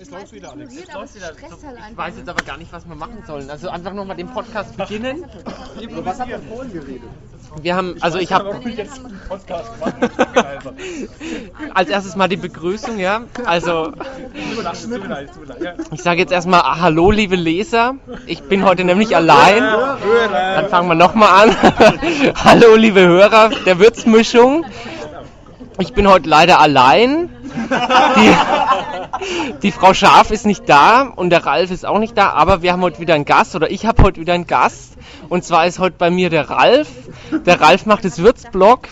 Es läuft wieder, Alex. Es läuft wieder. Ich weiß jetzt aber gar nicht, was wir machen sollen. Also einfach nochmal den Podcast beginnen. Was habt ihr vorhin geredet? Wir haben, also ich habe jetzt einen Podcast gemacht. als erstes mal die Begrüßung, ja. Also ich sage jetzt erstmal Hallo, liebe Leser. Ich bin heute nämlich allein. Dann fangen wir nochmal an. Hallo, liebe Hörer der Würzmischung. Ich bin heute leider allein. Die, die Frau Scharf ist nicht da und der Ralf ist auch nicht da, aber wir haben heute wieder einen Gast oder ich habe heute wieder einen Gast. Und zwar ist heute bei mir der Ralf. Der Ralf macht das Würzblog.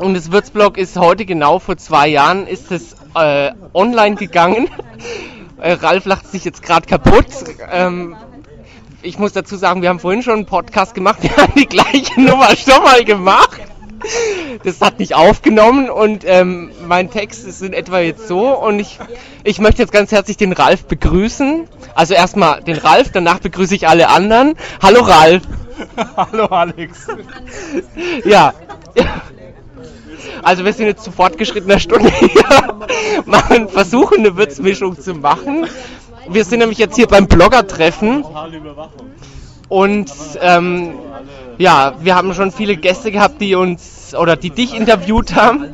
Und das Würzblog ist heute genau vor zwei Jahren ist es äh, online gegangen. Äh, Ralf lacht sich jetzt gerade kaputt. Ähm, ich muss dazu sagen, wir haben vorhin schon einen Podcast gemacht, wir haben die gleiche Nummer schon mal gemacht. Das hat nicht aufgenommen und ähm, mein Text ist in etwa jetzt so und ich, ich möchte jetzt ganz herzlich den Ralf begrüßen. Also erstmal den Ralf, danach begrüße ich alle anderen. Hallo Ralf. Hallo Alex. Ja. Also wir sind jetzt zu fortgeschrittener Stunde hier, machen, versuchen eine Würzmischung zu machen. Wir sind nämlich jetzt hier beim Blogger-Treffen und ähm, ja, wir haben schon viele Gäste gehabt, die uns oder die dich interviewt haben.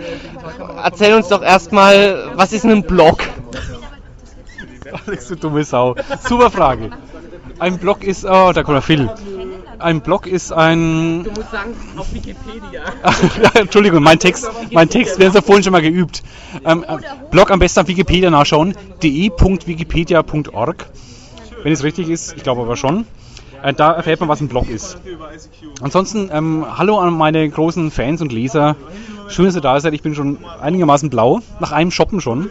Erzähl uns doch erstmal, was ist ein Blog? Alex, du dumme Sau. Super Frage. Ein Blog ist, oh, da kommt der Phil. Ein Blog ist ein, Du musst sagen, auf Wikipedia. Entschuldigung, mein Text, mein Text, wir haben es ja vorhin schon mal geübt. Ähm, äh, Blog am besten auf Wikipedia nachschauen, de.wikipedia.org. Wenn es richtig ist, ich glaube aber schon. Äh, da erfährt man, was ein Blog ist. Ansonsten, ähm, hallo an meine großen Fans und Leser. Schön, dass ihr da seid. Ich bin schon einigermaßen blau, nach einem Shoppen schon.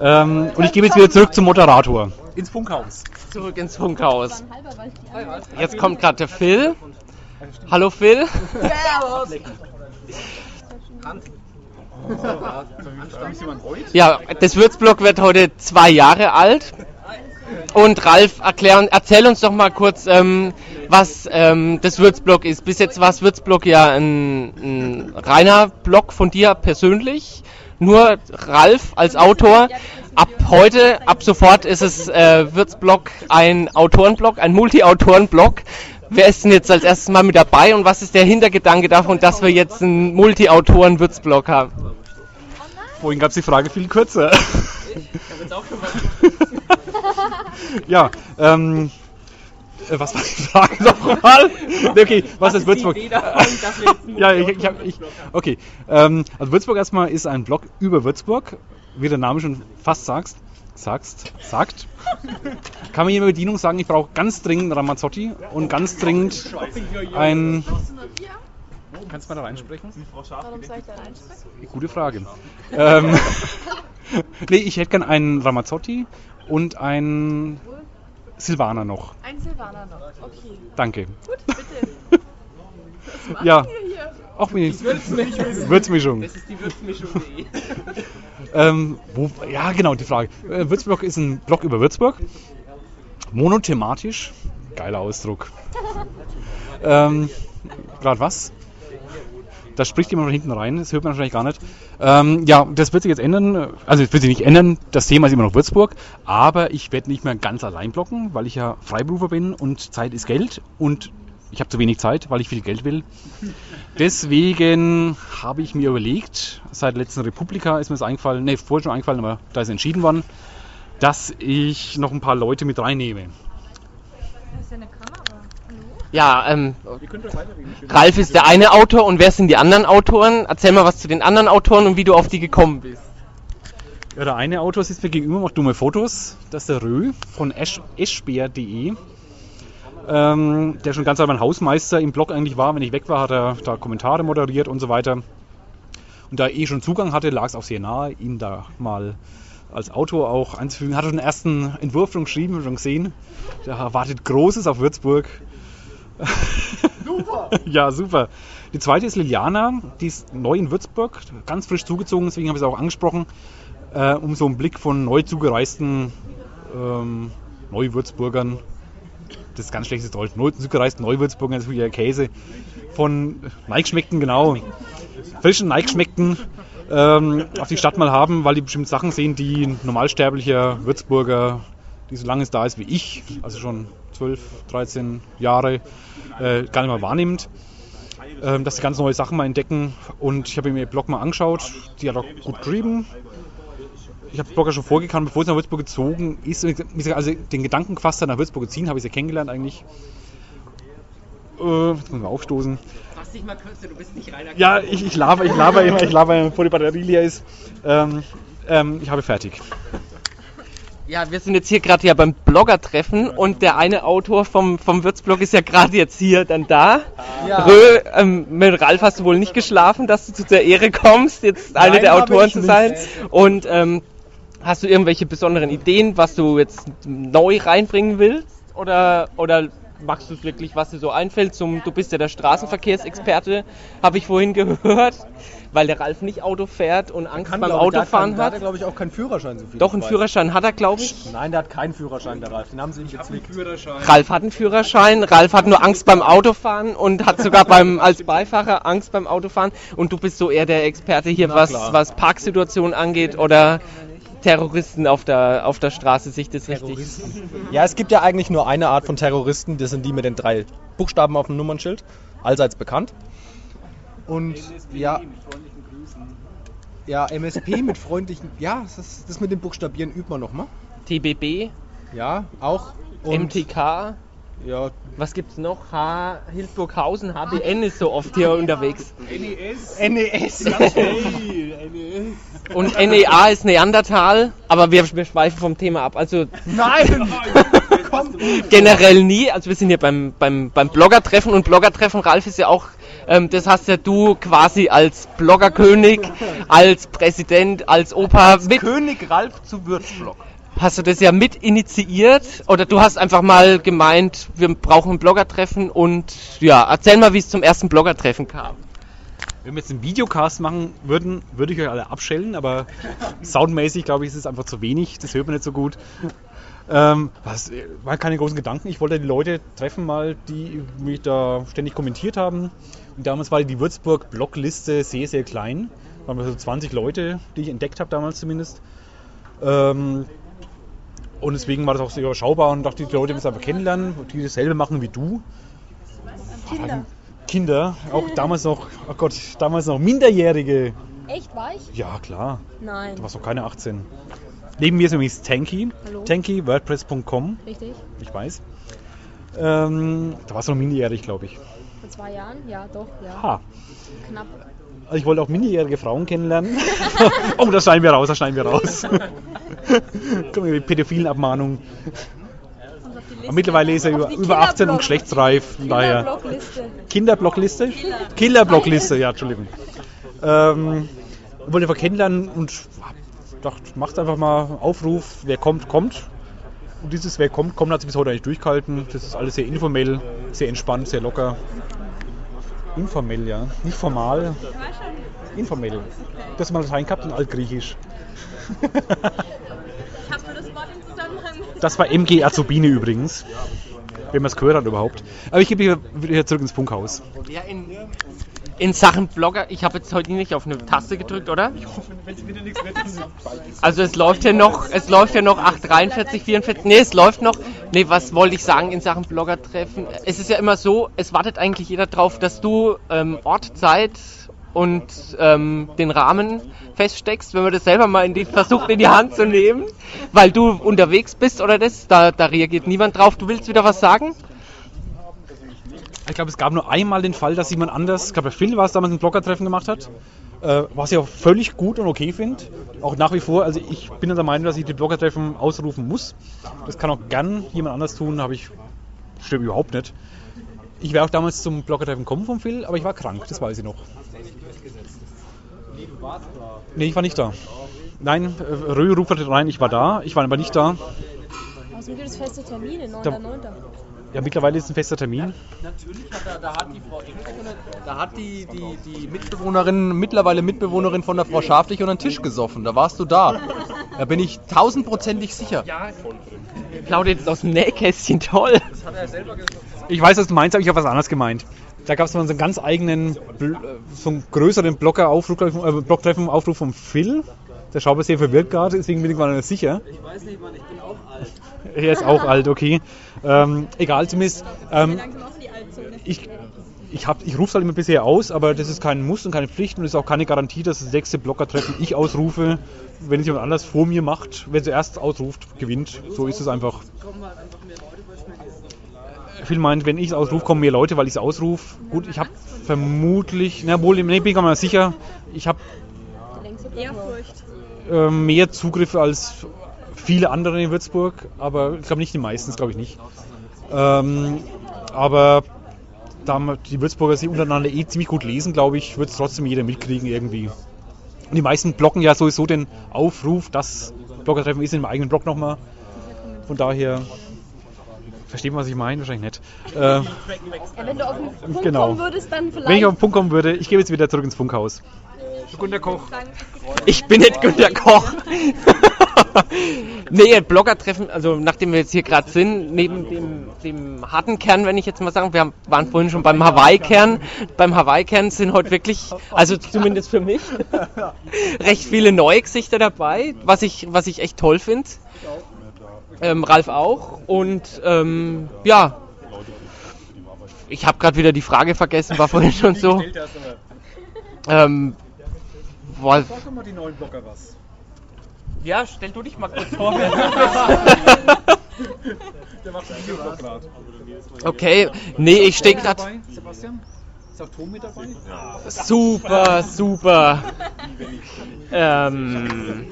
Ähm, und ich gebe jetzt wieder zurück zum Moderator. Ins Funkhaus. Zurück ins Funkhaus. Jetzt kommt gerade der Phil. Hallo Phil. Ja, das Würzblog wird heute zwei Jahre alt. Und Ralf, erklär, erzähl uns doch mal kurz, ähm, was ähm, das Würzblog ist. Bis jetzt war das Würzblog ja ein, ein reiner Blog von dir persönlich. Nur Ralf als Autor. Ab heute, ab sofort ist es äh, Würzblog ein Autorenblog, ein Multi-Autoren-Blog. Wer ist denn jetzt als erstes mal mit dabei und was ist der Hintergedanke davon, dass wir jetzt einen Multi-Autoren-Würzblog haben? Vorhin gab es die Frage viel kürzer. ja, ähm, äh, was war die Frage nochmal? Okay, was ist Würzburg? ja, ich, ich, hab, ich okay. Ähm, also Würzburg erstmal ist ein Blog über Würzburg, wie der Name schon fast sagst, sagst, sagt. Kann mir jemand Bedienung sagen, ich brauche ganz dringend Ramazzotti und ganz dringend ein. Kannst du mal da reinsprechen? Warum soll ich da reinsprechen? Gute Frage. ähm, nee, ich hätte gern einen Ramazzotti und einen Silvaner noch. Ein Silvaner noch. Okay. Danke. Gut, bitte. Was macht Ja. ihr hier? Auch mit Würzmischung. Das ist die Würzmischung. Ähm, wo, ja, genau, die Frage. Äh, Würzblog ist ein Blog über Würzburg. Monothematisch. Geiler Ausdruck. Ähm, Gerade was? Da spricht jemand von hinten rein, das hört man wahrscheinlich gar nicht. Ähm, ja, das wird sich jetzt ändern. Also, es wird sich nicht ändern. Das Thema ist immer noch Würzburg. Aber ich werde nicht mehr ganz allein bloggen, weil ich ja Freiberufer bin und Zeit ist Geld. Und ich habe zu wenig Zeit, weil ich viel Geld will. Deswegen habe ich mir überlegt, seit der letzten Republika ist mir das eingefallen, ne, vorher schon eingefallen, aber da ist entschieden worden, dass ich noch ein paar Leute mit reinnehme. Das ist ja eine Kamera. Hallo? Ja, ähm, Ralf ist der eine Autor und wer sind die anderen Autoren? Erzähl mal was zu den anderen Autoren und wie du auf die gekommen bist. Ja, der eine Autor sitzt mir gegenüber, macht dumme Fotos. Das ist der Rö von esch eschbär.de. Ähm, der schon ganz mein Hausmeister im Blog eigentlich war. Wenn ich weg war, hat er da Kommentare moderiert und so weiter. Und da er eh schon Zugang hatte, lag es auch sehr nahe, ihn da mal als Autor auch einzufügen. Hat schon den ersten Entwurf schon geschrieben, schon gesehen. Der erwartet Großes auf Würzburg. Super! ja, super. Die zweite ist Liliana, die ist neu in Würzburg, ganz frisch zugezogen, deswegen habe ich sie auch angesprochen, äh, um so einen Blick von neu zugereisten ähm, Neuwürzburgern, das ist ganz schlechtes Deutsch, neu zugereisten Neuwürzburgern, das ist wie der Käse, von Neigeschmeckten, genau, frischen Neigeschmeckten ähm, auf die Stadt mal haben, weil die bestimmte Sachen sehen, die ein normalsterblicher Würzburger, die so lange da ist wie ich, also schon 12, 13 Jahre, äh, gar nicht mal wahrnimmt. Ähm, dass sie ganz neue Sachen mal entdecken. Und ich habe mir ihr Blog mal angeschaut. Die hat auch gut geschrieben. Ich habe den Blog ja schon vorgekannt, bevor sie nach Würzburg gezogen ist. Also den Gedanken gefasst hat, nach Würzburg zu ziehen, habe ich sie kennengelernt eigentlich. Äh, jetzt müssen wir aufstoßen. Fass dich mal kürzer, du bist nicht reiner Ja, ich, ich laber, ich laber immer, ich laber, bevor die Batterie leer ist. Ähm, ähm, ich habe fertig. Ja, wir sind jetzt hier gerade ja beim Blogger-Treffen und der eine Autor vom, vom Würzblog ist ja gerade jetzt hier dann da. Rö, ähm, mit Ralf hast du wohl nicht geschlafen, dass du zu der Ehre kommst, jetzt einer der Autoren zu nicht. sein. Und ähm, hast du irgendwelche besonderen Ideen, was du jetzt neu reinbringen willst? Oder, oder machst du es wirklich, was dir so einfällt? Zum, du bist ja der Straßenverkehrsexperte, habe ich vorhin gehört, weil der Ralf nicht Auto fährt und Angst beim glaub Autofahren hat. hat, glaube ich, auch keinen Führerschein, so viel Doch, einen weiß. Führerschein hat er, glaube ich. Nein, der hat keinen Führerschein, der Ralf. Den haben sie ihm gezwickt. Ralf hat einen Führerschein, Ralf hat nur Angst beim Autofahren und hat sogar beim, als Beifahrer Angst beim Autofahren. Und du bist so eher der Experte hier, was, klar. was Parksituationen angeht oder Terroristen auf der, auf der Straße, sich das richtig. Ja, es gibt ja eigentlich nur eine Art von Terroristen, das sind die mit den drei Buchstaben auf dem Nummernschild, allseits bekannt. Und ja, ja, MSP mit freundlichen, ja, das, das mit den Buchstabieren übt man nochmal. TBB, Ja, auch. Und, MTK, Ja, was gibt's noch? H, Hildburghausen, HBN ist so oft hier unterwegs. NES. Und NEA ist Neandertal, aber wir, wir schweifen vom Thema ab. Also Nein! generell nie. Also wir sind hier beim, beim, beim Blogger-Treffen und Blogger-Treffen, Ralf ist ja auch, ähm, das hast ja du quasi als Bloggerkönig, als Präsident, als Opa mit, König Ralf zu Würzblock. Hast du das ja mit initiiert oder du hast einfach mal gemeint, wir brauchen ein Blogger-Treffen und ja, erzähl mal, wie es zum ersten Blogger-Treffen kam. Wenn wir jetzt einen Videocast machen würden, würde ich euch alle abschellen, aber soundmäßig glaube ich, ist es einfach zu wenig. Das hört man nicht so gut. Ähm, was, war keine großen Gedanken. Ich wollte die Leute treffen, mal, die mich da ständig kommentiert haben. Und damals war die Würzburg-Blockliste sehr, sehr klein. Waren wir so 20 Leute, die ich entdeckt habe, damals zumindest. Ähm, und deswegen war das auch sehr überschaubar und dachte, die Leute müssen einfach kennenlernen, die dasselbe machen wie du. Kinder. Kinder, auch damals noch, oh Gott, damals noch Minderjährige. Echt, war ich? Ja, klar. Nein. Du warst noch keine 18. Neben mir ist übrigens Tanky. Hallo. Tanky, WordPress.com. Richtig? Ich weiß. Ähm, da warst du noch minderjährig, glaube ich. Vor zwei Jahren? Ja, doch, ja. Ha. Knapp. Also ich wollte auch minderjährige Frauen kennenlernen. oh, das schneiden wir raus, das schneiden wir raus. Kommen die pädophilen Abmahnung. Aber mittlerweile ist er über, über 18 und geschlechtsreif. Daher. Kinderblockliste. Kinderblockliste? Killerblockliste, ja, Entschuldigung. Ähm, wollte einfach kennenlernen und dachte, macht einfach mal Aufruf, wer kommt, kommt. Und dieses Wer kommt, kommt hat sich bis heute eigentlich durchgehalten. Das ist alles sehr informell, sehr entspannt, sehr locker. Informell, ja. Nicht formal. Informell. Das mal Latein gehabt und Altgriechisch. Hast du das Wort im Zusammenhang? Das war MG Azubine übrigens. Wenn man es gehört hat überhaupt. Aber ich gebe hier wieder zurück ins Funkhaus. Ja, in, in Sachen Blogger, ich habe jetzt heute nicht auf eine Taste gedrückt, oder? Wenn es wieder nichts wird, dann Also es läuft ja noch, es läuft ja noch 843, 44, nee, es läuft noch. Nee, was wollte ich sagen in Sachen Blogger-Treffen? Es ist ja immer so, es wartet eigentlich jeder drauf, dass du ähm, Ort, Zeit und ähm, den Rahmen feststeckst, wenn man das selber mal in die, versucht in die Hand zu nehmen, weil du unterwegs bist oder das, da, da reagiert niemand drauf. Du willst wieder was sagen? Ich glaube, es gab nur einmal den Fall, dass jemand anders, ich glaube, Phil war es damals ein Bloggertreffen gemacht hat, äh, was ich auch völlig gut und okay finde. Auch nach wie vor, also ich bin der Meinung, dass ich die Bloggertreffen ausrufen muss. Das kann auch gern jemand anders tun, habe ich, stimmt überhaupt nicht. Ich wäre auch damals zum Bloggertreffen kommen vom Phil, aber ich war krank, das weiß ich noch. Nee, ich war nicht da. Nein, äh, Rö ruft halt rein, ich war da, ich war aber nicht da. Außerdem gibt es feste Termine, 9.9. Ja, mittlerweile ist ein fester Termin. Natürlich hat da, da hat die Frau da hat die, die, die Mitbewohnerin, mittlerweile Mitbewohnerin von der Frau Schaflich unter den Tisch gesoffen. Da warst du da. Da bin ich tausendprozentig sicher. Plaudert jetzt aus dem Nähkästchen, toll. Ich weiß, was du meinst, aber ich habe was anderes gemeint. Da gab es mal so einen ganz eigenen, äh, so einen größeren Blogger-Aufruf, äh, Blogtreffen, Aufruf vom Phil. Der Schauber sehr verwirrt gerade, deswegen bin ich mal nicht sicher. Ich weiß nicht, Mann, ich bin auch alt. Er ist auch alt, okay. Ähm, egal, zumindest. Ähm, ich ich, hab- ich rufe es halt immer bisher aus, aber das ist kein Muss und keine Pflicht und es ist auch keine Garantie, dass das nächste Blogger-Treffen ich ausrufe. Wenn es jemand anders vor mir macht, wer zuerst ausruft, gewinnt. So ist es einfach. Viel meint, wenn ich es ausrufe, kommen mehr Leute, weil ich es ausrufe. Gut, ich habe vermutlich, na wohl, nee, bin ich mir sicher, ich habe äh, mehr Zugriffe als viele andere in Würzburg, aber ich glaube nicht die meisten, glaube ich nicht. Ähm, aber da die Würzburger sich untereinander eh ziemlich gut lesen, glaube ich, wird es trotzdem jeder mitkriegen irgendwie. Und die meisten blocken ja sowieso den Aufruf, das Bloggertreffen ist im eigenen Blog nochmal. Von daher, versteht man, was ich meine? Wahrscheinlich nicht. Äh, Ja, wenn du auf den Punkt Genau. kommen würdest, dann vielleicht. wenn ich auf den Punkt kommen würde, ich gehe jetzt wieder zurück ins Funkhaus. Gunter Koch. Ich bin nicht Günter Koch. nee, Blogger-Treffen, also nachdem wir jetzt hier gerade sind, neben dem, dem harten Kern, wenn ich jetzt mal sagen, wir haben, waren vorhin schon beim Hawaii-Kern. Beim Hawaii-Kern sind heute wirklich, also zumindest für mich, recht viele neue Gesichter dabei, was ich, was ich echt toll finde. Ähm, Ralf auch. Und ähm, ja, ich habe gerade wieder die Frage vergessen, war vorhin schon so. Ähm, boah, Sag doch mal die neuen Blogger was. ja, stell du dich mal kurz vor. Der macht einen Videoblog gerade. Okay, nee, ich stehe gerade. Sebastian? Ist auch Tom mit dabei? Super, super. Ähm,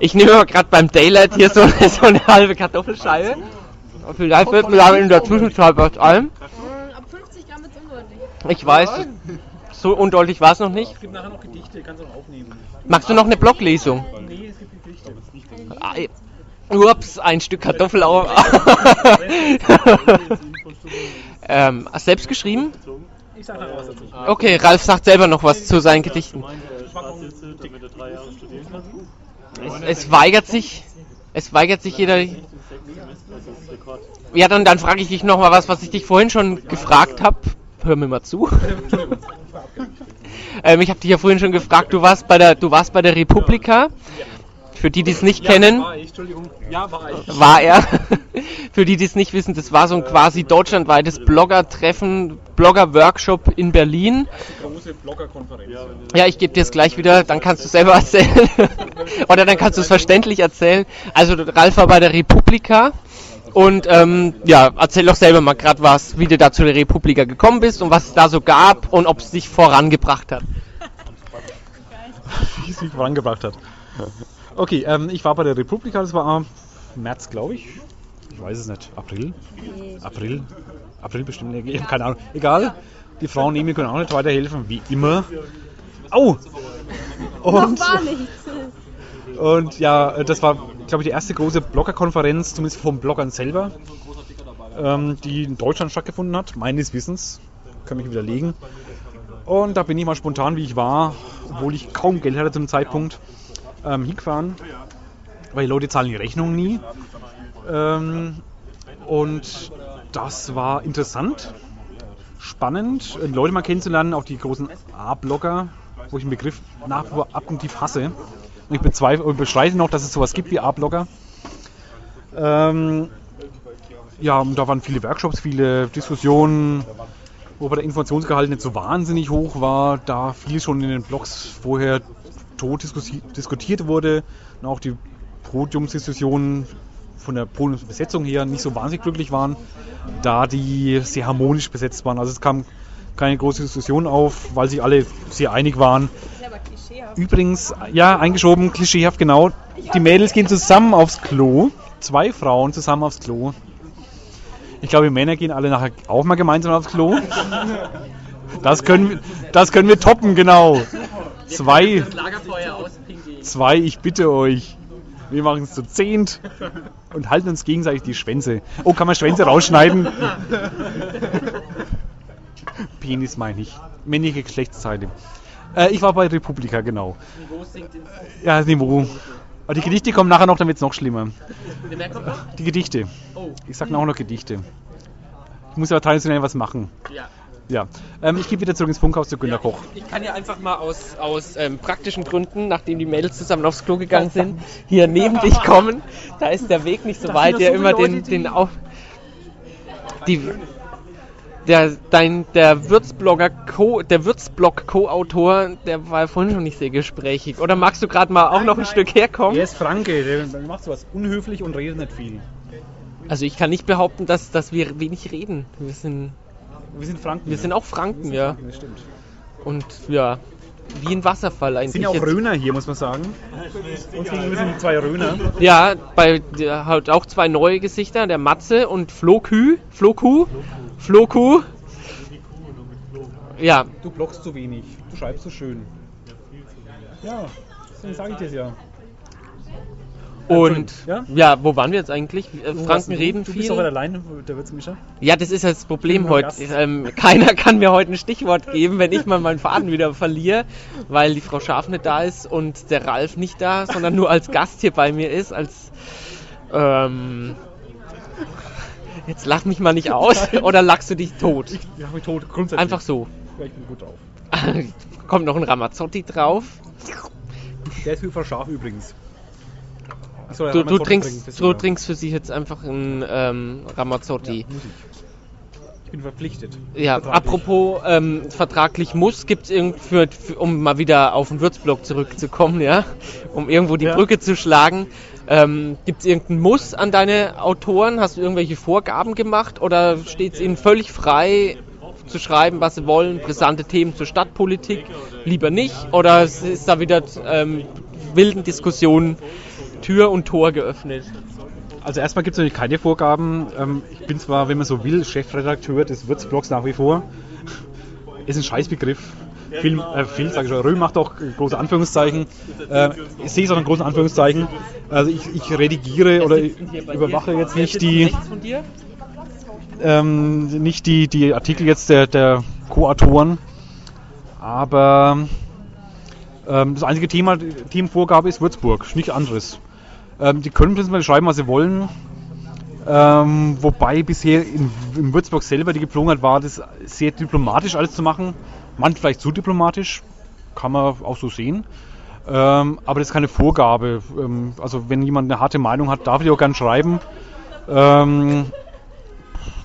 ich nehme gerade beim Daylight hier so, so eine halbe Kartoffelscheibe. Vielleicht wird mir da in der Zwischenzeit was ein. Ab 50 Gramm ist undeutlich. Ich weiß, so undeutlich war es noch nicht. Es gibt nachher noch Gedichte, kannst du noch aufnehmen. Magst du noch eine Bloglesung? Nee, es gibt Gedichte. Ah, Ups, ein Stück Kartoffel auf. ähm, selbst geschrieben? Ich sag was dazu. Okay, Ralf sagt selber noch was zu seinen Gedichten. Es, es weigert sich, es weigert sich jeder. Ja, dann, dann frage ich dich noch mal was, was ich dich vorhin schon gefragt habe. Hör mir mal zu. ähm, ich habe dich ja vorhin schon gefragt. Du warst bei der, du warst bei der Republika. Für die, die es nicht kennen, ich, war er. Für die, die es nicht wissen, das war so ein quasi deutschlandweites Blogger-Treffen, Blogger-Workshop in Berlin. Große Bloggerkonferenz. Ja, ich gebe dir es gleich wieder, dann kannst du es selber erzählen. Oder dann kannst du es verständlich erzählen. Also Ralf war bei der Republika. Und ähm, ja, erzähl doch selber mal gerade was, wie du da zu der Republika gekommen bist und was es da so gab und ob es dich vorangebracht hat. wie es mich vorangebracht hat. Okay, ähm, ich war bei der Republika, das war im März, glaube ich. Ich weiß es nicht. April? April? April bestimmt. Ich habe keine Ahnung. Egal. Die Frauen neben mir können auch nicht weiterhelfen, wie immer. Au! Und, und ja, das war, glaube ich, die erste große Bloggerkonferenz, zumindest vom Bloggern selber, ähm, die in Deutschland stattgefunden hat, meines Wissens. Kann mich widerlegen. Und da bin ich mal spontan, wie ich war, obwohl ich kaum Geld hatte zum Zeitpunkt, ähm, hingefahren. Weil die Leute zahlen die Rechnung nie. Ähm, und das war interessant, spannend, äh, Leute mal kennenzulernen, auch die großen A-Blogger, wo ich den Begriff nach wie vor abgrundtief hasse. Und ich bezweifle und bestreite noch, dass es sowas gibt wie A-Blogger. Ähm, ja, und da waren viele Workshops, viele Diskussionen, wo aber der Informationsgehalt nicht so wahnsinnig hoch war, da viel schon in den Blogs vorher tot diskutiert wurde und auch die Podiumsdiskussionen von der Podiumsbesetzung her nicht so wahnsinnig glücklich waren, da die sehr harmonisch besetzt waren. Also es kam keine große Diskussion auf, weil sich alle sehr einig waren. Übrigens, ja, eingeschoben, klischeehaft genau, die Mädels gehen zusammen aufs Klo. Zwei Frauen zusammen aufs Klo. Ich glaube, die Männer gehen alle nachher auch mal gemeinsam aufs Klo. Das können, wir- das können wir toppen, genau. Zwei, zwei, ich bitte euch. Wir machen es zu zehnt und halten uns gegenseitig die Schwänze. Oh, kann man Schwänze rausschneiden? Penis meine ich. Männliche Geschlechtsteile. Äh, ich war bei Republika, genau. Ja, das Niveau. Aber die Gedichte kommen nachher noch, dann wird es noch schlimmer. Wer kommt noch? Die Gedichte. Oh. Ich sag auch noch Gedichte. Ich muss aber traditionell was machen. Ja. Ja. Ähm, ich gebe wieder zurück ins Funkhaus zu Günter Koch. Ich kann ja einfach mal aus, aus ähm, praktischen Gründen, nachdem die Mädels zusammen aufs Klo gegangen sind, hier neben dich kommen. Da ist der Weg nicht so weit, der immer den, den auf. Die, der, dein, der Würzblogger Co, der Würzblog Co-Autor, der war vorhin schon nicht sehr gesprächig. Oder magst du gerade mal auch noch ein Stück herkommen? ist Franke, der macht sowas unhöflich und redet nicht viel. Also ich kann nicht behaupten, dass, dass wir wenig reden. Wir sind, Wir sind Franken. wir sind auch Franken, ja. Das stimmt. Und ja, wie ein Wasserfall eigentlich. sind ja auch jetzt. Röner hier, muss man sagen. Uns gegenüber sind zwei Röner. Ja, bei der hat auch zwei neue Gesichter, der Matze und Flokü. Floku. Floku. Ja, Du blockst zu wenig. Du schreibst so schön. Ja, deswegen sage ich das ja. Und Ja? ja, wo waren wir jetzt eigentlich? Äh, Franken reden Du bist doch viel. allein, der Würzmischer. Ja, das ist das Problem heute. Ähm, keiner kann mir heute ein Stichwort geben, wenn ich mal meinen Faden wieder verliere, weil die Frau Schaf nicht da ist und der Ralf nicht da, sondern nur als Gast hier bei mir ist, als ähm, Jetzt lach mich mal nicht aus oder lachst du dich tot? Ich habe mich tot, grundsätzlich. Einfach so. Ja, ich bin gut drauf. Kommt noch ein Ramazzotti drauf. Der ist hyper scharf übrigens. Ach so, ja, Du, du, trinkst, du trinkst für sie jetzt einfach ein ähm, Ramazzotti. Ja, muss ich. Ich bin verpflichtet. Ja, apropos ähm, vertraglich muss, gibt es für, um mal wieder auf den Würzblock zurückzukommen, ja, um irgendwo die Ja. Brücke zu schlagen, ähm, gibt es irgendeinen Muss an deine Autoren? Hast du irgendwelche Vorgaben gemacht oder steht es ihnen völlig frei zu schreiben, was sie wollen, brisante Themen zur Stadtpolitik, lieber nicht? Oder ist da wieder ähm, wilden Diskussionen Tür und Tor geöffnet? Also erstmal gibt es natürlich keine Vorgaben. Ähm, ich bin zwar, wenn man so will, Chefredakteur des Würzblogs nach wie vor. Ist ein Scheißbegriff. Viel, äh, viel sage ich schon. Röhm macht auch große Anführungszeichen. Äh, ich sehe es auch in großen Anführungszeichen. Also ich, ich redigiere oder überwache jetzt nicht die, ähm, nicht die, die Artikel jetzt der, der Co-Autoren. Aber ähm, das einzige Thema, Themenvorgabe ist Würzburg, nicht anderes. Ähm, die können prinzipiell schreiben, was sie wollen. Ähm, wobei bisher in, in Würzburg selber die Gepflogenheit war, das sehr diplomatisch alles zu machen. Manchmal vielleicht zu diplomatisch, kann man auch so sehen. Ähm, aber das ist keine Vorgabe. Ähm, also wenn jemand eine harte Meinung hat, darf die auch gerne schreiben. Ähm,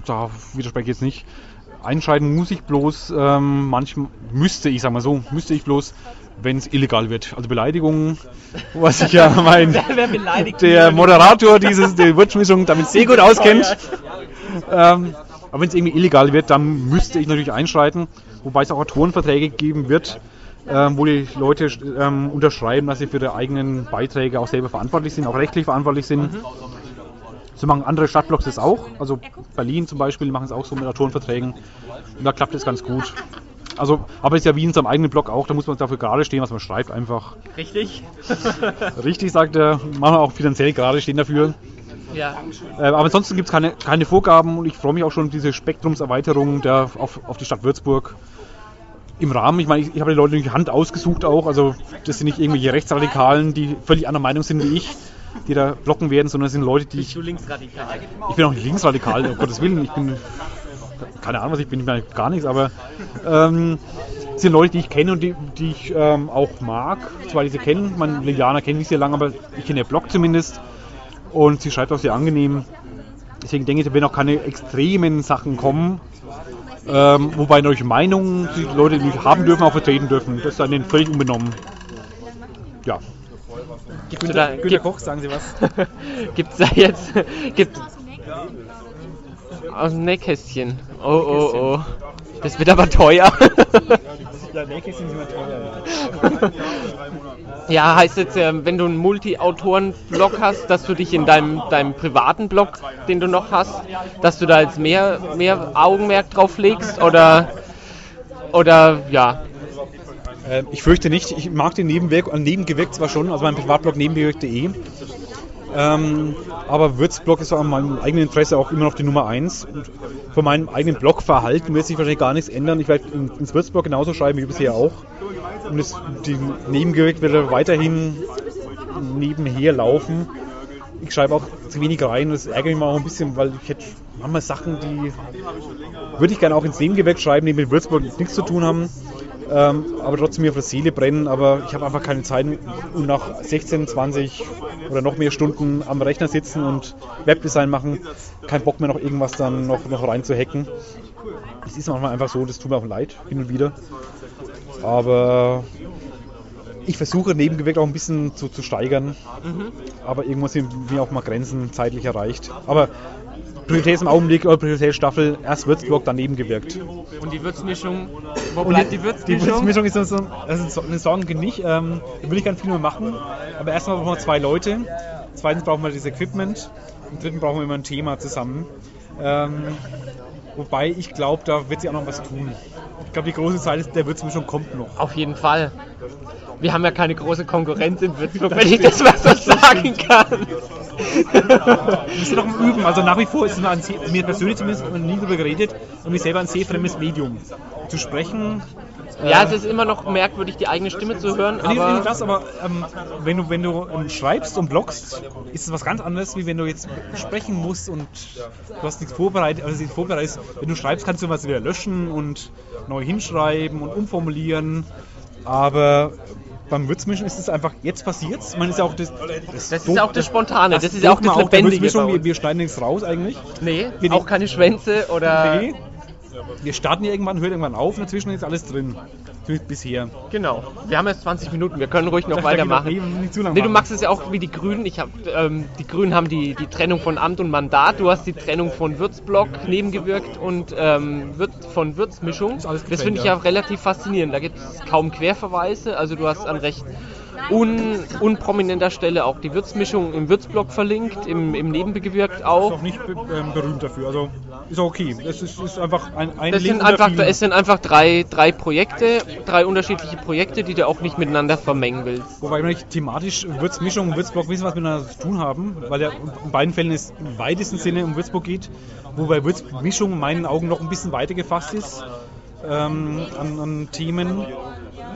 da widerspreche ich jetzt nicht. Einschreiten muss ich bloß, ähm, manchmal müsste ich, sag mal so, müsste ich bloß, wenn es illegal wird. Also Beleidigungen, was ich ja mein, der Moderator dieses, der Wirtschmischung damit sehr gut auskennt. Ähm, aber wenn es irgendwie illegal wird, dann müsste ich natürlich einschreiten, wobei es auch Autorenverträge geben wird, ähm, wo die Leute ähm, unterschreiben, dass sie für ihre eigenen Beiträge auch selber verantwortlich sind, auch rechtlich verantwortlich sind. So machen andere Stadtblocks das auch. Also Berlin zum Beispiel machen es auch so mit Autorenverträgen. Und da klappt es ganz gut. Also, aber es ist ja wie in seinem eigenen Blog auch, da muss man dafür gerade stehen, was man schreibt, einfach. Richtig? Richtig, sagt er, machen wir auch finanziell gerade stehen dafür. Ja. Äh, aber ansonsten gibt es keine, keine Vorgaben und ich freue mich auch schon auf diese Spektrumserweiterung der, auf, auf die Stadt Würzburg. Im Rahmen, ich meine, ich, ich habe die Leute durch die Hand ausgesucht auch, also das sind nicht irgendwelche Rechtsradikalen, die völlig anderer Meinung sind wie ich, die da blocken werden, sondern es sind Leute, die ich, Du linksradikal. ich bin auch nicht linksradikal, um Gottes Willen, ich bin, keine Ahnung was ich bin, ich eigentlich gar nichts, aber ähm, es sind Leute, die ich kenne und die, die ich ähm, auch mag, zwar diese kennen, man Liliana kenne ich sehr lange, aber ich kenne ihr Blog zumindest und sie schreibt auch sehr angenehm. Deswegen denke ich, da werden auch keine extremen Sachen kommen. Ähm, wobei natürlich Meinungen, die Leute nicht haben dürfen, auch vertreten dürfen. Das ist an denen völlig unbenommen. Ja. Gibt's da, gibt, Koch, sagen Sie was? gibt's da jetzt. Gibt, aus dem Nähkästchen. Oh, oh, oh. Das wird aber teuer. Ja, Nähkästchen sind immer teuer. ja, heißt jetzt, ähm, wenn du einen Multi-Autoren-Blog hast, dass du dich in deinem, deinem privaten Blog, den du noch hast, dass du da jetzt mehr, mehr Augenmerk drauf legst oder. Oder ja. Äh, ich fürchte nicht. Ich mag den Nebenwirk äh, Nebengewirk zwar schon, also mein Privatblog nebenwirk.de. Ähm, aber Würzblog ist an meinem eigenen Interesse auch immer noch die Nummer 1. Und von meinem eigenen Blogverhalten wird sich wahrscheinlich gar nichts ändern. Ich werde in- ins Würzblog genauso schreiben wie bisher auch. Und es, die Nebengewirk wird weiterhin nebenher laufen. ich schreibe auch zu wenig rein. Das ärgert mich mal auch ein bisschen, weil ich hätte manchmal Sachen, die würde ich gerne auch ins Nebengewerk schreiben, die mit Würzburg nichts zu tun haben. Ähm, aber trotzdem mir auf der Seele brennen. Aber ich habe einfach keine Zeit und nach 16, 20 oder noch mehr Stunden am Rechner sitzen und Webdesign machen, kein Bock mehr noch irgendwas dann noch, noch rein zu hacken. Es ist manchmal einfach so, das tut mir auch leid, hin und wieder. Aber ich versuche Nebengewerk auch ein bisschen zu, zu steigern. Aber irgendwo sind mir auch mal Grenzen zeitlich erreicht. Aber Priorität im Augenblick, oder Prioritätsstaffel, erst Würzburg, dann Nebengewirkt. Und die Würzmischung, wo bleibt die Die Würzmischung? Würzmischung ist so, so das ist so eine Sorgen nicht. Ähm, da will ich ganz viel mehr machen. Aber erstmal brauchen wir zwei Leute. Zweitens brauchen wir das Equipment. Und dritten brauchen wir immer ein Thema zusammen. Ähm, wobei ich glaube, da wird sich auch noch was tun. Ich glaube, die große Zeit ist, der Würzmischung kommt noch. Auf jeden Fall. Wir haben ja keine große Konkurrenz in Würzburg, wenn ich das mal so sagen kann. Wir sind noch Üben. Also nach wie vor ist es mir, persönlich zumindest noch nie darüber geredet und mir selber ein sehr fremdes Medium. Zu sprechen. Ja, äh, es ist immer noch merkwürdig, die eigene Stimme zu hören, Nee, nicht aber das, aber ähm, wenn du, wenn du ähm, schreibst und bloggst, ist es was ganz anderes, wie wenn du jetzt sprechen musst und du hast nichts vorbereitet. Also nichts vorbereitet. Wenn du schreibst, kannst du was wieder löschen und neu hinschreiben und umformulieren. Aber beim Würzmischen ist es einfach, jetzt passiert's. Man ist ja auch das. Das, das ist ja auch das Spontane, das, ist ja auch das Lebendige. Würzmischung, bei wir, wir schneiden nichts raus eigentlich. Nee, wir- auch keine Schwänze oder... Nee. Wir starten ja irgendwann, hört irgendwann auf und dazwischen ist alles drin. Bisher. Genau. Wir haben jetzt 20 Minuten, wir können ruhig noch geht weitermachen. noch- nee, du machst es ja auch wie die Grünen. Ich hab, ähm, die Grünen haben die, die Trennung von Amt und Mandat. Du hast die Trennung von Würzblock nebengewirkt und ähm, Würz, von Würzmischung. Das finde ich ja relativ faszinierend. Da gibt es kaum Querverweise. Also du hast an recht un, unprominenter Stelle auch die Würzmischung im Würzblock verlinkt, im, im Nebengewirkt Ist auch. auch nicht ähm, berühmt dafür. Also ist auch okay. Es ist, ist einfach ein, ein Das sind einfach, vielen. es sind einfach drei, drei Projekte, drei unterschiedliche Projekte, die du auch nicht miteinander vermengen willst. Wobei wir nicht thematisch Würzmischung und Würzburg wissen, was miteinander zu tun haben, weil ja in beiden Fällen es im weitesten Sinne um Würzburg geht, wobei Würzmischung in meinen Augen noch ein bisschen weiter gefasst ist ähm, an, an Themen.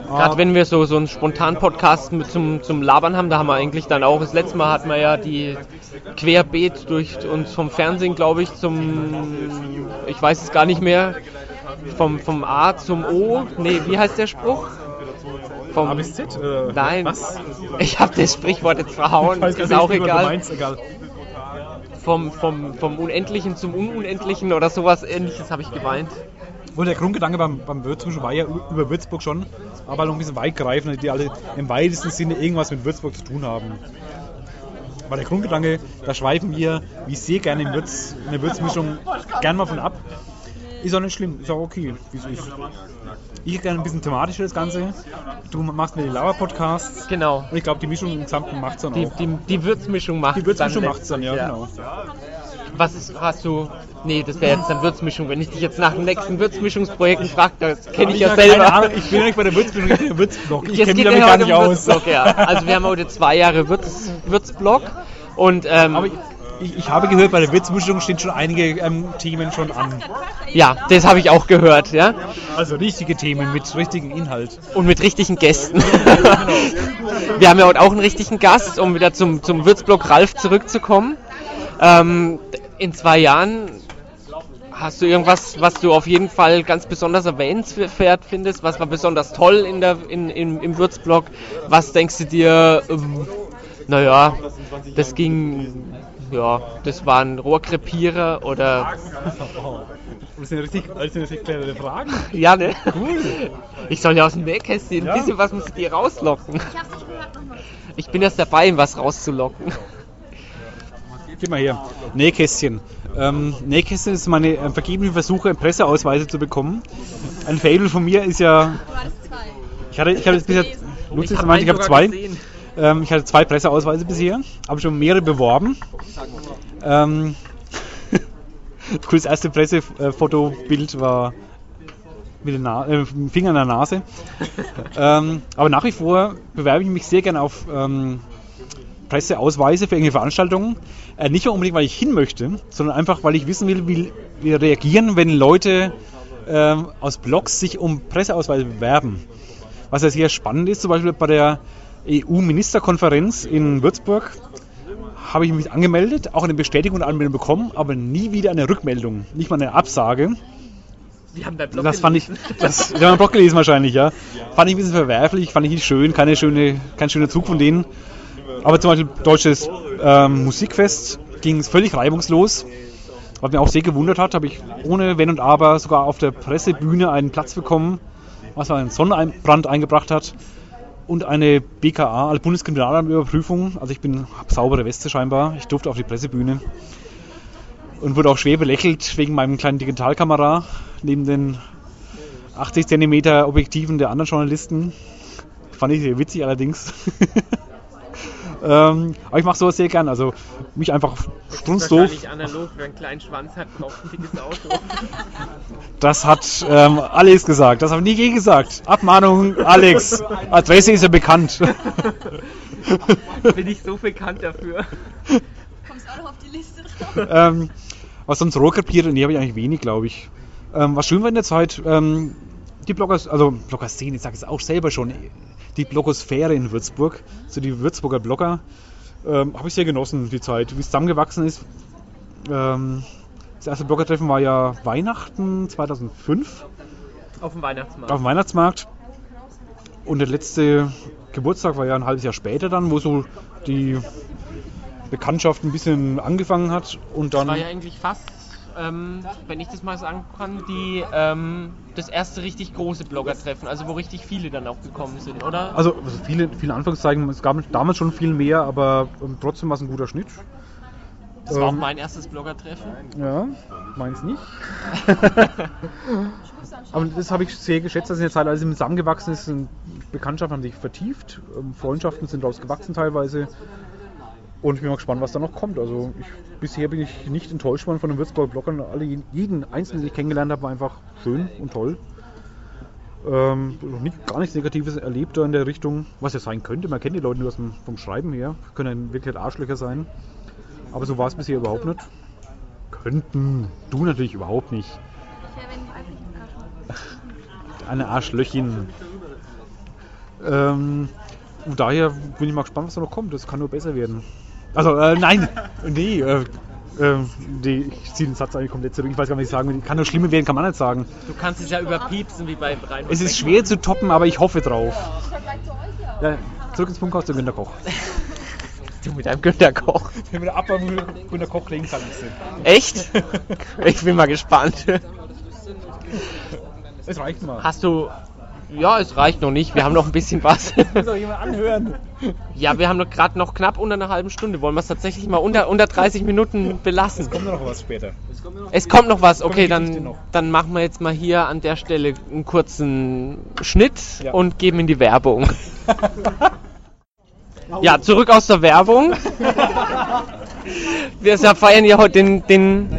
Gerade wenn wir so, so einen Spontan-Podcast mit zum, zum Labern haben, da haben wir eigentlich dann auch, das letzte Mal hatten wir ja die Querbeet durch uns vom Fernsehen, glaube ich, zum, ich weiß es gar nicht mehr, vom, vom A zum O, nee, wie heißt der Spruch? Vom, A bis Z? Äh, Nein, Was? ich habe das Sprichwort jetzt verhauen, Ich weiß ist auch egal. Meinst, egal. Vom, vom, vom Unendlichen zum Ununendlichen oder sowas ähnliches habe ich gemeint. Wohl der Grundgedanke beim, beim Würzmischen war ja über Würzburg schon, aber noch ein bisschen weitgreifender, die alle im weitesten Sinne irgendwas mit Würzburg zu tun haben. Aber der Grundgedanke, da schweifen wir, wie sehr gerne in, Würz, in der Würzmischung, gern mal von ab. Ist auch nicht schlimm, ist auch okay, wie es ist. Ich gerne ein bisschen thematischer das Ganze. Du machst mir die Lauer-Podcasts. Genau. Und ich glaube, die Mischung im Gesamten macht es dann Die, auch. die, die Würzmischung macht Die Würzmischung macht es dann, ja, genau. Was ist, hast du. Nee, das wäre jetzt dann Würzmischung. Wenn ich dich jetzt nach den nächsten Würzmischungsprojekten frage, das kenne ich ja hab selber. Ahnung, ich bin ja nicht bei der Würzmischung, ich bin im Würzblock. Ich kenne mich damit ja gar nicht aus. Ja. Also wir haben heute zwei Jahre Würz, Würzblock und ähm, Aber ich, ich habe gehört, bei der Würzmischung stehen schon einige ähm, Themen schon an. ja, das habe ich auch gehört, ja. Also richtige Themen mit richtigem Inhalt. Und mit richtigen Gästen. wir haben ja heute auch einen richtigen Gast, um wieder zum, zum Würzblock Ralf zurückzukommen. Ähm, in zwei Jahren hast du irgendwas, was du auf jeden Fall ganz besonders erwähnenswert findest? Was war besonders toll in der, in, in, im Würzblock? Was denkst du dir, ähm, naja, das ging, ja, das waren Rohrkrepierer oder, Das sind richtig, das sind richtig klare Fragen. ja, ne? Ich soll ja aus dem Nähkästchen ein bisschen was mit dir rauslocken. Ich hab's nicht gehört nochmal. Ich bin erst dabei, ihm was rauszulocken. Gib mal her. Nähkästchen. Ähm, Nähkästchen ist meine äh, vergebene Versuche, Presseausweise zu bekommen. Ein Fable von mir ist ja. Du hattest zwei. Ich hatte, ich hatte jetzt bisher. Hab meint, ich habe sogar zwei. gesehen. Ähm, ich hatte zwei Presseausweise bisher, habe schon mehrere beworben. Ähm, das erste Pressefotobild war mit dem äh, dem Finger in der Nase. ähm, aber nach wie vor bewerbe ich mich sehr gerne auf ähm, Presseausweise für irgendwelche Veranstaltungen. Äh, nicht nur unbedingt, weil ich hin möchte, sondern einfach, weil ich wissen will, wie wir reagieren, wenn Leute ähm, aus Blogs sich um Presseausweise bewerben. Was ja sehr spannend ist, zum Beispiel bei der EU-Ministerkonferenz in Würzburg habe ich mich angemeldet, auch eine Bestätigung und Anmeldung bekommen, aber nie wieder eine Rückmeldung, nicht mal eine Absage. Wir haben dein Blog Das fand ich, gelesen. das, wir haben einen Blog gelesen wahrscheinlich, ja. Fand ich ein bisschen verwerflich, fand ich nicht schön, keine schöne, kein schöner Zug von denen. Aber zum Beispiel deutsches ähm, Musikfest ging es völlig reibungslos. Was mich auch sehr gewundert hat, habe ich ohne Wenn und Aber sogar auf der Pressebühne einen Platz bekommen, was einen Sonnenbrand eingebracht hat und eine BKA, also Bundeskriminalamtüberprüfung. Also ich bin saubere Weste scheinbar. Ich durfte auf die Pressebühne und wurde auch schwer belächelt wegen meinem kleinen Digitalkamera neben den 80 cm Objektiven der anderen Journalisten. Fand ich sehr witzig allerdings. ähm, aber ich mache sowas sehr gern. Also mich einfach strunzdoof. Wahrscheinlich analog, wer einen kleinen Schwanz hat, braucht ein dickes Auto. Das hat ähm, Alex gesagt. Das habe ich nie je gesagt. Abmahnung, Alex. Adresse ist ja bekannt. Bin ich so bekannt dafür. Kommst auch noch auf die Liste drauf. ähm, was sonst Rohrkrepierer, nee, habe ich eigentlich wenig, glaube ich. Ähm, was schön war in der Zeit, ähm, die Bloggers, also Blogger-Szene, ich sage es auch selber schon, die Blogosphäre in Würzburg, so die Würzburger Blogger, ähm, habe ich sehr genossen, die Zeit, wie es zusammengewachsen ist. Ähm, das erste Bloggertreffen war ja Weihnachten 2005 Auf dem Weihnachtsmarkt. auf dem Weihnachtsmarkt. Und der letzte Geburtstag war ja ein halbes Jahr später dann, wo so die Bekanntschaft ein bisschen angefangen hat. Und dann Das war ja eigentlich fast, ähm, wenn ich das mal sagen kann, die, ähm, das erste richtig große Blogger-Treffen, also wo richtig viele dann auch gekommen sind, oder? Also also viele, viele Anführungszeichen, es gab damals schon viel mehr, aber ähm, trotzdem war es ein guter Schnitt. das war auch ähm, mein erstes Blogger-Treffen. Ja, meins nicht. aber das habe ich sehr geschätzt, dass in der Zeit alles zusammengewachsen ist. Bekanntschaften haben sich vertieft, ähm, Freundschaften sind daraus gewachsen teilweise. Und ich bin mal gespannt, was da noch kommt. Also ich, bisher bin ich nicht enttäuscht worden von den Würzburger Bloggern. Alle, jeden einzelnen, den ich kennengelernt habe, war einfach schön und toll. Ähm, nicht, gar nichts Negatives erlebt da in der Richtung, was ja sein könnte. Man kennt die Leute nur dem, vom Schreiben her, können wirklich Arschlöcher sein. Aber so war es bisher überhaupt nicht. Könnten. Du natürlich überhaupt nicht. Eine Arschlöchin. Ähm, und daher bin ich mal gespannt, was da noch kommt. Das kann nur besser werden. Also, äh, nein, nee, äh, äh, nee, ich ziehe den Satz eigentlich komplett zurück. Ich weiß gar nicht, was ich sagen will. Kann nur schlimmer werden, kann man nicht sagen. Du kannst es ja überpiepsen wie bei Rhein. Es ist schwer zu toppen, aber ich hoffe drauf. Ja, zurück ins Funkhaus zu Günter Koch. Du mit einem Günter Koch. Wenn wir ab Günter Koch legen kann, Echt? Ich bin mal gespannt. Es reicht mal. Hast du. Ja, es reicht noch nicht. Wir haben noch ein bisschen was. Muss doch jemand anhören. Ja, wir haben noch gerade noch knapp unter einer halben Stunde. Wollen wir es tatsächlich mal unter, unter 30 Minuten belassen? Kommt noch was später. Es kommt noch was. Okay, dann, noch. dann machen wir jetzt mal hier an der Stelle einen kurzen Schnitt Ja. und geben in die Werbung. Ja, zurück aus der Werbung. Wir feiern ja heute den, den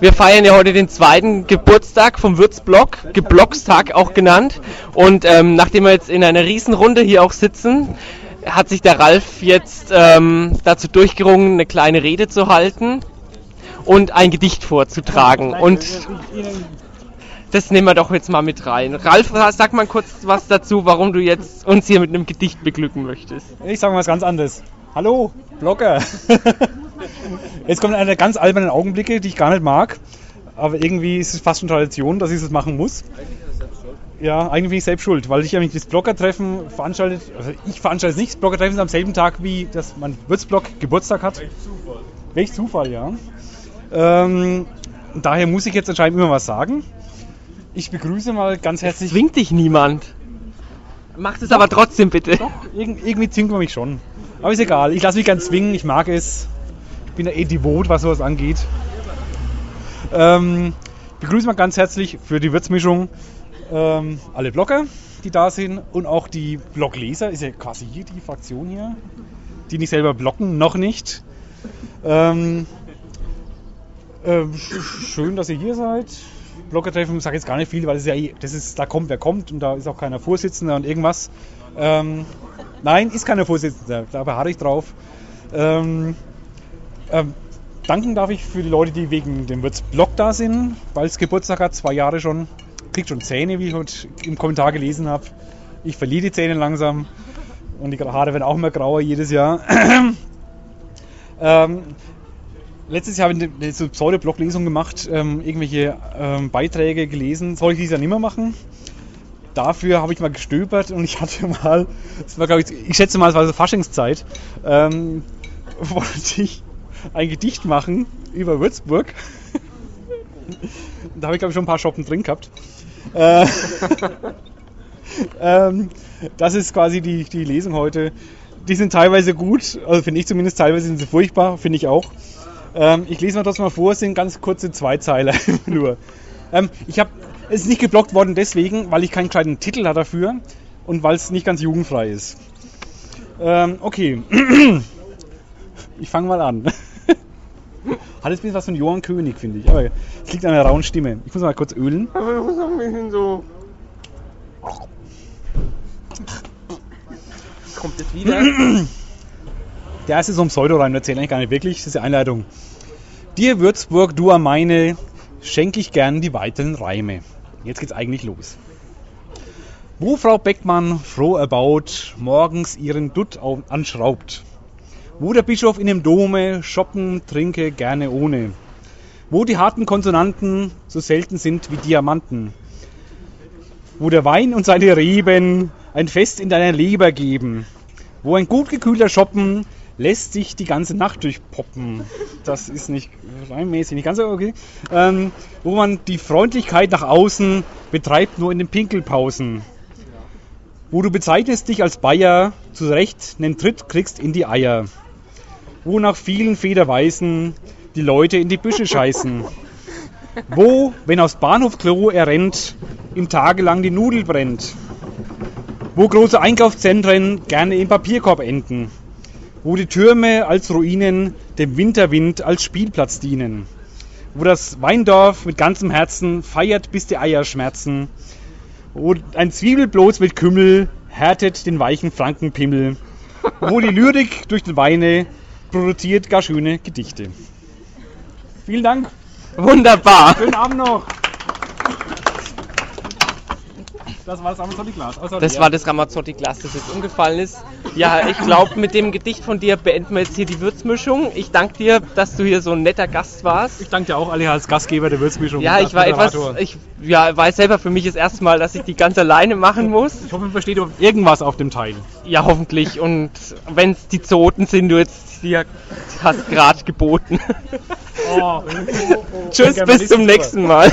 wir feiern ja heute den zweiten Geburtstag vom Würzblock, Geblockstag auch genannt. Und ähm, nachdem wir jetzt in einer Riesenrunde hier auch sitzen, hat sich der Ralf jetzt ähm, dazu durchgerungen, eine kleine Rede zu halten und ein Gedicht vorzutragen. Und das nehmen wir doch jetzt mal mit rein. Ralf, sag mal kurz was dazu, warum du jetzt uns hier mit einem Gedicht beglücken möchtest. Ich sage mal was ganz anderes. Hallo, Blogger. Jetzt kommen eine ganz albernen Augenblicke, die ich gar nicht mag. Aber irgendwie ist es fast schon Tradition, dass ich das machen muss. Ja, eigentlich bin ich selbst schuld, weil ich ja das Bloggertreffen veranstaltet, also ich veranstalte es nicht, das Bloggertreffen ist am selben Tag, wie das mein Würzblog Geburtstag hat. Welch Zufall, ja. Ähm, daher muss ich jetzt anscheinend immer was sagen. Ich begrüße mal ganz herzlich. Zwingt dich niemand. Mach es aber trotzdem bitte. Irgend, irgendwie zwingt man mich schon. Aber ist egal, ich lasse mich gern zwingen, ich mag es. Bin ja eh devot, was sowas angeht. Ähm, begrüße mal ganz herzlich für die Würzmischung ähm, alle Blogger, die da sind und auch die Blogleser, ist ja quasi hier die Fraktion hier, die nicht selber bloggen, noch nicht. Ähm, ähm, sch- schön, dass ihr hier seid. Bloggertreffen sage jetzt gar nicht viel, weil es ja eh, das ist, da kommt wer kommt und da ist auch keiner Vorsitzender und irgendwas. Ähm, nein, ist keiner Vorsitzender, da beharre ich drauf. Ähm, ähm, danken darf ich für die Leute, die wegen dem Würzblog da sind, weil es Geburtstag hat, zwei Jahre schon. Kriegt schon Zähne, wie ich heute im Kommentar gelesen habe. Ich verliere die Zähne langsam und die Haare werden auch immer grauer jedes Jahr. Ähm, letztes Jahr habe ich eine so Pseudo-Blog-Lesung gemacht, ähm, irgendwelche ähm, Beiträge gelesen. Soll ich dies ja nicht mehr machen? Dafür habe ich mal gestöbert und ich hatte mal, das war, ich, ich schätze mal, es war so Faschingszeit, ähm, wollte ich ein Gedicht machen über Würzburg. da habe ich, glaube ich, schon ein paar Shoppen drin gehabt. Äh, ähm, das ist quasi die, die Lesung heute. Die sind teilweise gut, also finde ich zumindest, teilweise sind sie furchtbar, finde ich auch. Ähm, ich lese mal trotzdem mal vor, es sind ganz kurze Zweizeiler nur. Ähm, ich habe es ist nicht geblockt worden deswegen, weil ich keinen gescheiten Titel habe dafür und weil es nicht ganz jugendfrei ist. Ähm, okay. Ich fange mal an. Hat jetzt ein bisschen was von Johann König, finde ich. Aber es liegt an der rauen Stimme. Ich muss mal kurz ölen. Aber ich muss noch ein bisschen so. Kommt es wieder? Der erste ist so ein Pseudo-Reim, der zählt eigentlich gar nicht wirklich. Das ist die Einleitung. Dir Würzburg, du am meine, schenke ich gern die weiteren Reime. Jetzt geht's eigentlich los. Wo Frau Beckmann froh erbaut, morgens ihren Dutt anschraubt. Wo der Bischof in dem Dome shoppen trinke gerne ohne. Wo die harten Konsonanten so selten sind wie Diamanten. Wo der Wein und seine Reben ein Fest in deiner Leber geben. Wo ein gut gekühlter Shoppen lässt sich die ganze Nacht durchpoppen. Das ist nicht reimmäßig, nicht ganz okay. Ähm, wo man die Freundlichkeit nach außen betreibt nur in den Pinkelpausen. Wo du bezeichnest dich als Bayer, zu Recht nen Tritt kriegst in die Eier. Wo nach vielen Federweisen die Leute in die Büsche scheißen. Wo, wenn aufs Bahnhofklo er rennt, ihm tagelang die Nudel brennt. Wo große Einkaufszentren gerne im Papierkorb enden. Wo die Türme als Ruinen dem Winterwind als Spielplatz dienen. Wo das Weindorf mit ganzem Herzen feiert, bis die Eier schmerzen. Wo ein Zwiebelbloß mit Kümmel härtet den weichen Frankenpimmel. Wo die Lyrik durch den Weine produziert gar schöne Gedichte. Vielen Dank. Wunderbar. Schönen Abend noch. Das war das Amazon-Glas. Das war das Ramazzotti-Glas, das jetzt umgefallen ist. Ja, ich glaube, mit dem Gedicht von dir beenden wir jetzt hier die Würzmischung. Ich danke dir, dass du hier so ein netter Gast warst. Ich danke dir auch alle als Gastgeber der Würzmischung. Ja, ich war etwas, ich ja, weiß selber für mich das erste Mal, dass ich die ganz alleine machen muss. Ich hoffe, man versteht irgendwas auf dem Teil. Ja, hoffentlich. Und wenn es die Zoten sind, du jetzt hier hast gerade geboten. Oh. Tschüss, bis zum nächsten Mal.